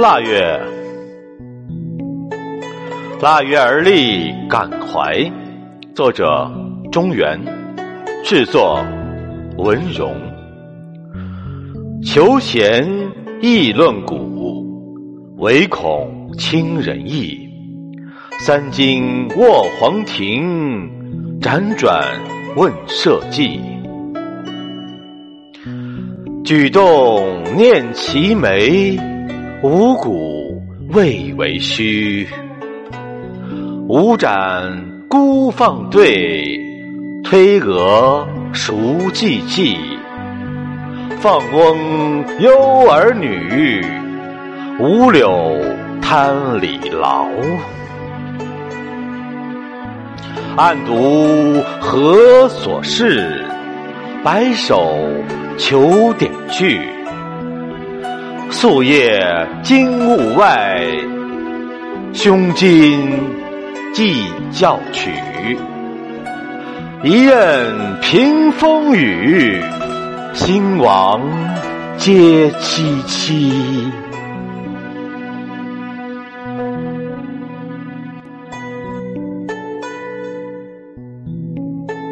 腊月，腊月而立，感怀。作者：中原，制作：文荣。求贤议论古，唯恐轻人意。三更卧黄庭，辗转问社稷。举动念齐眉，五谷未为虚。五盏孤放对，推额熟寂寂？放翁忧儿女，五柳滩里劳。暗读何所事？白首求点句。夙夜惊物外，胸襟寄教曲。一任平风雨。兴亡皆凄凄。